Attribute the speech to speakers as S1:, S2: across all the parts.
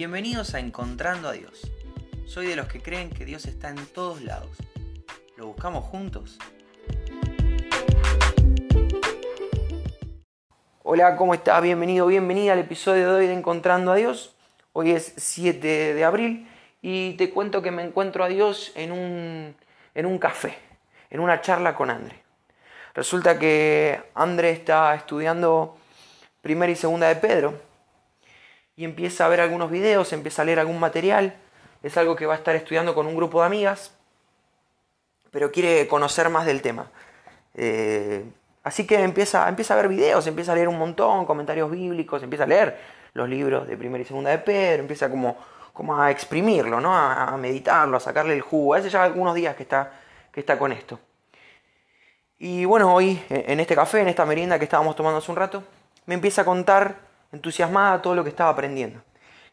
S1: Bienvenidos a Encontrando a Dios. Soy de los que creen que Dios está en todos lados. ¿Lo buscamos juntos? Hola, ¿cómo estás? Bienvenido, bienvenida al episodio de hoy de Encontrando a Dios. Hoy es 7 de abril y te cuento que me encuentro a Dios en un, en un café, en una charla con André. Resulta que André está estudiando primera y segunda de Pedro y empieza a ver algunos videos, empieza a leer algún material. Es algo que va a estar estudiando con un grupo de amigas, pero quiere conocer más del tema. Eh, así que empieza, empieza a ver videos, empieza a leer un montón, comentarios bíblicos, empieza a leer los libros de primera y segunda de Pedro, empieza como, como a exprimirlo, ¿no? a, meditarlo, a sacarle el jugo. Hace ya algunos días que está, que está con esto. Y bueno, hoy en este café, en esta merienda que estábamos tomando hace un rato, me empieza a contar entusiasmada todo lo que estaba aprendiendo.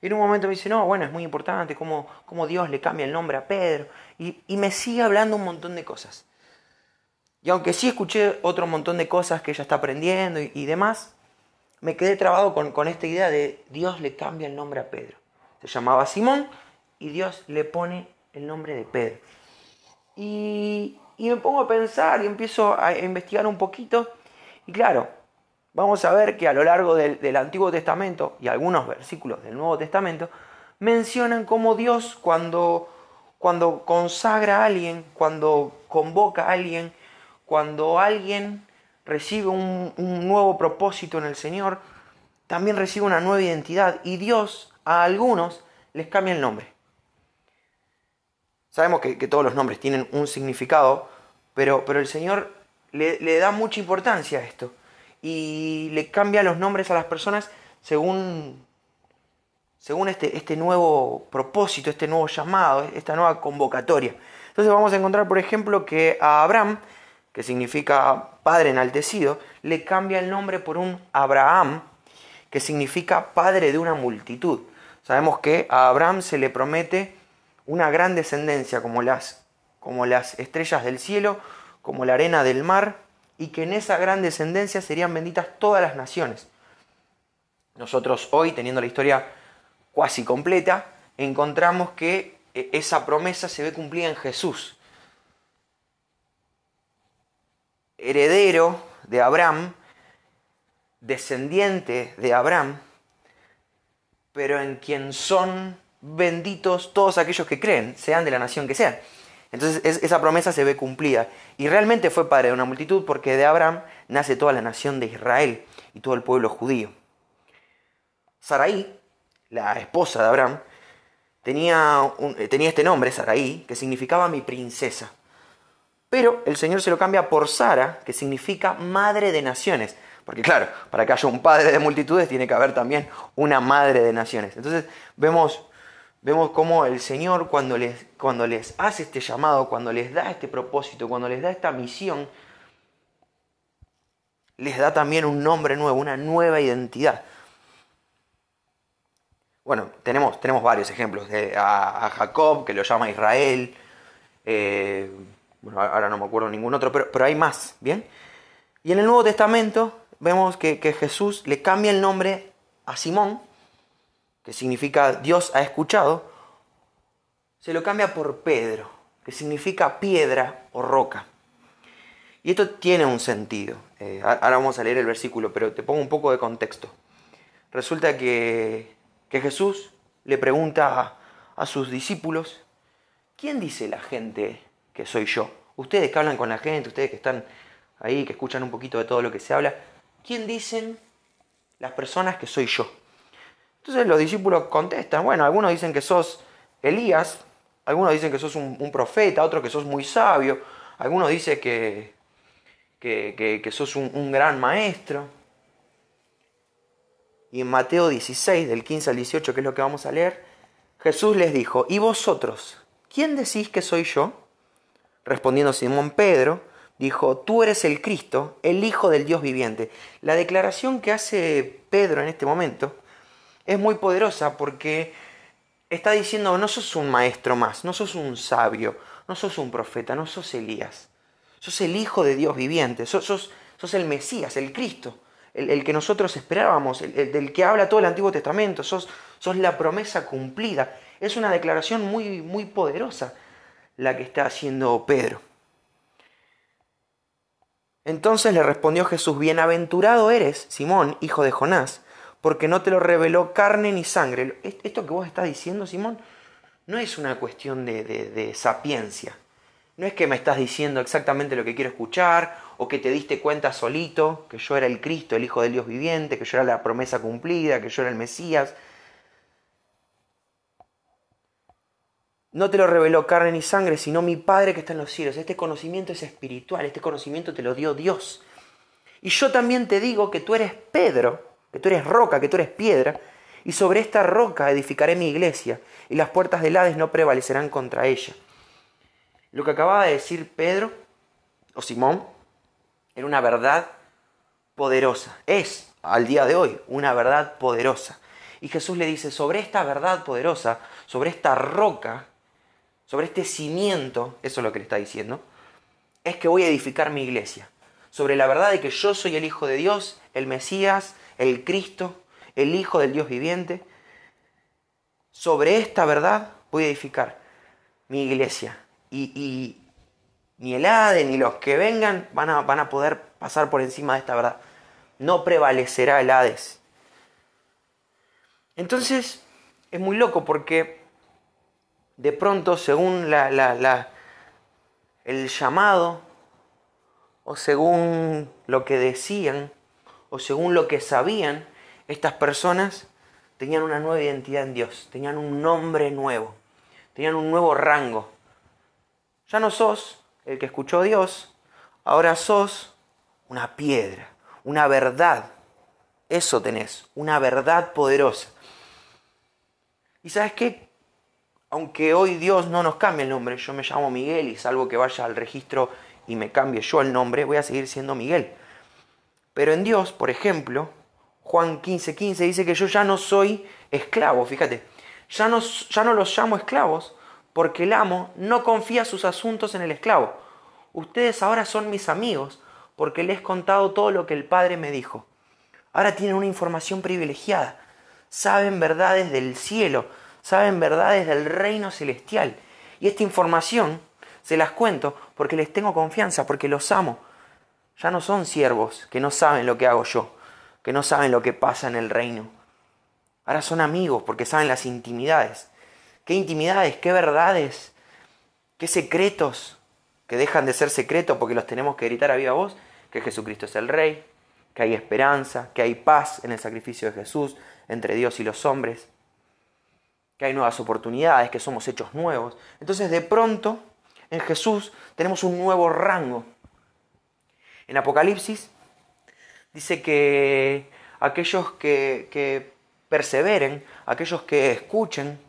S1: Y en un momento me dice, no, bueno, es muy importante cómo, cómo Dios le cambia el nombre a Pedro. Y, me sigue hablando un montón de cosas. Y aunque sí escuché otro montón de cosas que ella está aprendiendo y, demás, me quedé trabado con, con, esta idea de Dios le cambia el nombre a Pedro. Se llamaba Simón y Dios le pone el nombre de Pedro. Y, y me pongo a pensar y empiezo a investigar un poquito. Y claro, vamos a ver que a lo largo del, Antiguo Testamento y algunos versículos del Nuevo Testamento mencionan cómo Dios cuando, consagra a alguien, cuando convoca a alguien, cuando alguien recibe un, nuevo propósito en el Señor, también recibe una nueva identidad y Dios a algunos les cambia el nombre. Sabemos que, todos los nombres tienen un significado, pero, el Señor le da mucha importancia a esto y le cambia los nombres a las personas según, según este, este nuevo propósito, este nuevo llamado, esta nueva convocatoria. Entonces vamos a encontrar, por ejemplo, que a Abraham, que significa padre enaltecido, le cambia el nombre por un Abraham, que significa padre de una multitud. Sabemos que a Abraham se le promete una gran descendencia como las, como las estrellas del cielo, como la arena del mar, y que en esa gran descendencia serían benditas todas las naciones. Nosotros hoy, teniendo la historia cuasi completa, encontramos que eh, esa promesa se ve cumplida en Jesús. Heredero de Abraham, descendiente de Abraham, pero en quien son benditos todos aquellos que creen, sean de la nación que sean. Entonces esa promesa se ve cumplida. Y realmente fue padre de una multitud porque de Abraham nace toda la nación de Israel y todo el pueblo judío. Saraí, la esposa de Abraham, tenía, eh, tenía este nombre, Saraí, que significaba mi princesa. Pero el Señor se lo cambia por Sara, que significa madre de naciones. Porque claro, para que haya un padre de multitudes tiene que haber también una madre de naciones. Entonces vemos vemos cómo el Señor cuando les, cuando les hace este llamado, cuando les da este propósito, cuando les da esta misión, les da también un nombre nuevo, una nueva identidad. Bueno, tenemos, tenemos varios ejemplos. A, Jacob, que lo llama Israel. Eh, bueno, ahora no me acuerdo ningún otro, pero, pero, hay más, ¿bien? Y en el Nuevo Testamento vemos que Jesús le cambia el nombre a Simón que significa Dios ha escuchado, se lo cambia por Pedro, que significa piedra o roca. Y esto tiene un sentido. Eh, ahora vamos a leer el versículo, pero te pongo un poco de contexto. Resulta que, que Jesús le pregunta a, a sus discípulos, ¿quién dice la gente que soy yo? Ustedes que hablan con la gente, ustedes que están ahí, que escuchan un poquito de todo lo que se habla, ¿quién dicen las personas que soy yo? Entonces los discípulos contestan, bueno, algunos dicen que sos Elías, algunos dicen que sos un, profeta, otros que sos muy sabio, algunos dicen que, que, sos un, un gran maestro. Y en Mateo 16, del 15 al 18, que es lo que vamos a leer, Jesús les dijo, ¿y vosotros? ¿Quién decís que soy yo? Respondiendo Simón Pedro, dijo, tú eres el Cristo, el Hijo del Dios viviente. La declaración que hace Pedro en este momento es muy poderosa porque está diciendo, no sos un maestro más, no sos un sabio, no sos un profeta, no sos Elías. Sos el Hijo de Dios viviente, sos, sos, el Mesías, el Cristo, el, que nosotros esperábamos, el, del que habla todo el Antiguo Testamento, sos, sos la promesa cumplida. Es una declaración muy, muy poderosa la que está haciendo Pedro. Entonces le respondió Jesús, bienaventurado eres, Simón, hijo de Jonás, porque no te lo reveló carne ni sangre. Esto que vos estás diciendo, Simón, no es una cuestión de, sapiencia. No es que me estás diciendo exactamente lo que quiero escuchar, o que te diste cuenta solito que yo era el Cristo, el Hijo del Dios viviente, que yo era la promesa cumplida, que yo era el Mesías. No te lo reveló carne ni sangre, sino mi Padre que está en los cielos. Este conocimiento es espiritual, este conocimiento te lo dio Dios. Y yo también te digo que tú eres Pedro, que tú eres roca, que tú eres piedra, y sobre esta roca edificaré mi iglesia, y las puertas del Hades no prevalecerán contra ella. Lo que acababa de decir Pedro, o Simón, era una verdad poderosa. Es, al día de hoy, una verdad poderosa. Y Jesús le dice, sobre esta verdad poderosa, sobre esta roca, sobre este cimiento, eso es lo que le está diciendo, es que voy a edificar mi iglesia. Sobre la verdad de que yo soy el Hijo de Dios, el Mesías, el Cristo, el Hijo del Dios viviente. Sobre esta verdad voy a edificar mi iglesia. Y, ni el Hade ni los que vengan van a, van a poder pasar por encima de esta verdad. No prevalecerá el Hades. Entonces, es muy loco porque de pronto, según la, la, el llamado, o según lo que decían, o según lo que sabían, estas personas tenían una nueva identidad en Dios, tenían un nombre nuevo, tenían un nuevo rango. Ya no sos el que escuchó a Dios, ahora sos una piedra, una verdad. Eso tenés, una verdad poderosa. ¿Y sabes qué? aunque hoy Dios no nos cambie el nombre, yo me llamo Miguel y salvo que vaya al registro y me cambie yo el nombre, voy a seguir siendo Miguel. Pero en Dios, por ejemplo, Juan 15:15 15 dice que yo ya no soy esclavo, fíjate, ya no, ya no los llamo esclavos porque el amo no confía sus asuntos en el esclavo. Ustedes ahora son mis amigos porque les he contado todo lo que el Padre me dijo. Ahora tienen una información privilegiada, saben verdades del cielo, saben verdades del reino celestial. Y esta información se las cuento porque les tengo confianza, porque los amo. Ya no son siervos que no saben lo que hago yo, que no saben lo que pasa en el reino. Ahora son amigos porque saben las intimidades. ¿Qué intimidades? ¿Qué verdades? ¿Qué secretos? Que dejan de ser secretos porque los tenemos que gritar a viva voz. Que Jesucristo es el Rey, que hay esperanza, que hay paz en el sacrificio de Jesús entre Dios y los hombres que hay nuevas oportunidades, que somos hechos nuevos. Entonces de pronto en Jesús tenemos un nuevo rango. En Apocalipsis dice que aquellos que, perseveren, aquellos que escuchen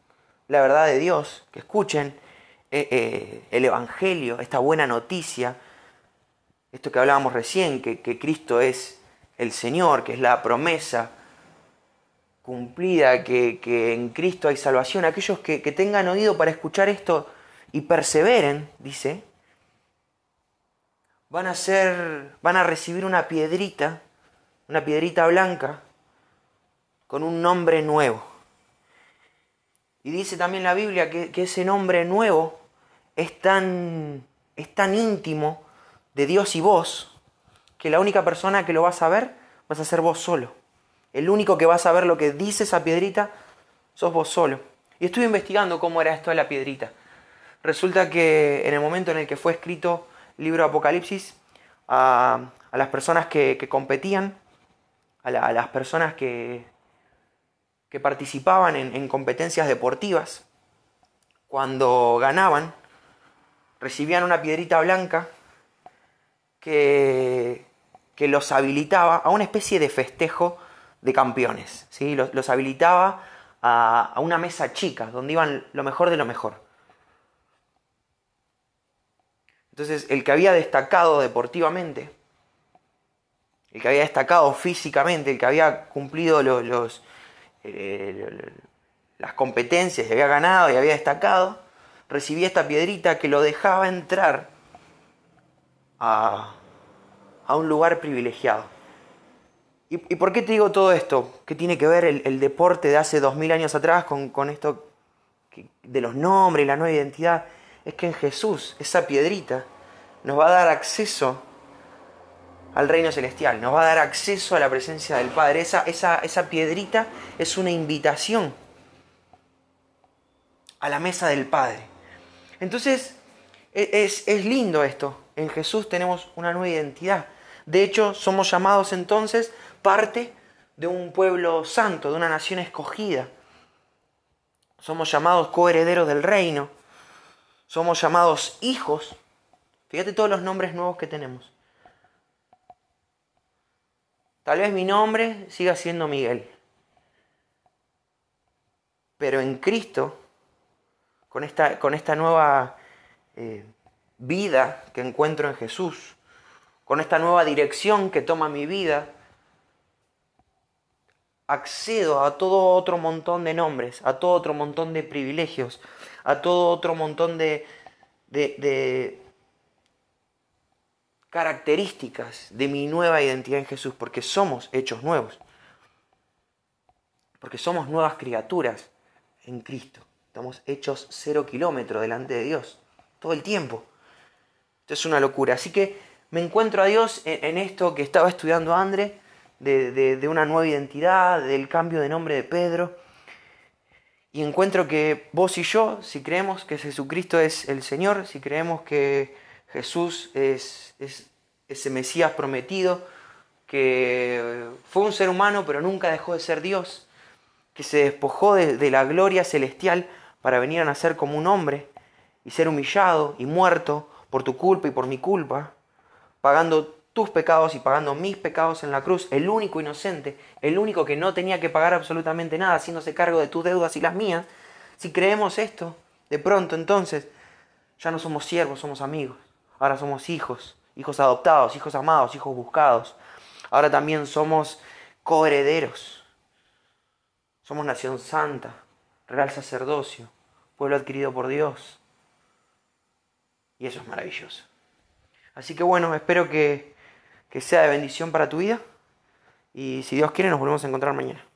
S1: la verdad de Dios, que escuchen eh, eh, el Evangelio, esta buena noticia, esto que hablábamos recién, que, que Cristo es el Señor, que es la promesa, cumplida, que, en Cristo hay salvación, aquellos que, tengan oído para escuchar esto y perseveren, dice, van a ser, van a recibir una piedrita, una piedrita blanca, con un nombre nuevo. Y dice también la Biblia que, ese nombre nuevo es tan, es tan íntimo de Dios y vos, que la única persona que lo va a saber vas a ser vos solo. El único que va a saber lo que dice esa piedrita sos vos solo. Y estuve investigando cómo era esto de la piedrita. Resulta que en el momento en el que fue escrito libro Apocalipsis, a, las personas que, competían, a, las personas que, que participaban en, competencias deportivas, cuando ganaban, recibían una piedrita blanca que, que los habilitaba a una especie de festejo de campeones. ¿sí? Los, habilitaba a, una mesa chica, donde iban lo mejor de lo mejor. Entonces, el que había destacado deportivamente, el que había destacado físicamente, el que había cumplido eh, las competencias y había ganado y había destacado, recibía esta piedrita que lo dejaba entrar a, un lugar privilegiado ¿Y, por qué te digo todo esto? ¿Qué tiene que ver el, deporte de hace dos mil años atrás con, esto de los nombres la nueva identidad? Es que en Jesús, esa piedrita, nos va a dar acceso al reino celestial, nos va a dar acceso a la presencia del Padre. Esa, esa, piedrita es una invitación a la mesa del Padre. Entonces, e, es, es lindo esto. En Jesús tenemos una nueva identidad. De hecho, somos llamados entonces parte de un pueblo santo, de una nación escogida. Somos llamados coherederos del reino. Somos llamados hijos. Fíjate todos los nombres nuevos que tenemos. Tal vez mi nombre siga siendo Miguel. Pero en Cristo, con esta, con esta nueva eh, vida que encuentro en Jesús, con esta nueva dirección que toma mi vida, accedo a todo otro montón de nombres, a todo otro montón de privilegios, a todo otro montón de, de características de mi nueva identidad en Jesús, porque somos hechos nuevos, porque somos nuevas criaturas en Cristo. Estamos hechos cero kilómetros delante de Dios, todo el tiempo. Esto es una locura. Así que me encuentro a Dios en, esto que estaba estudiando André, de, de una nueva identidad, del cambio de nombre de Pedro. Y encuentro que vos y yo, si creemos que Jesucristo es el Señor, si creemos que Jesús es, ese Mesías prometido que fue un ser humano pero nunca dejó de ser Dios, que se despojó de, la gloria celestial para venir a nacer como un hombre y ser humillado y muerto por tu culpa y por mi culpa, pagando tus pecados y pagando mis pecados en la cruz, el único inocente, el único que no tenía que pagar absolutamente nada, haciéndose cargo de tus deudas y las mías, si creemos esto, de pronto entonces ya no somos siervos, somos amigos. Ahora somos hijos, hijos adoptados, hijos amados, hijos buscados. Ahora también somos coherederos. Somos nación santa, real sacerdocio, pueblo adquirido por Dios. Y eso es maravilloso. Así que bueno, espero que, que sea de bendición para tu vida. Y si Dios quiere, nos volvemos a encontrar mañana.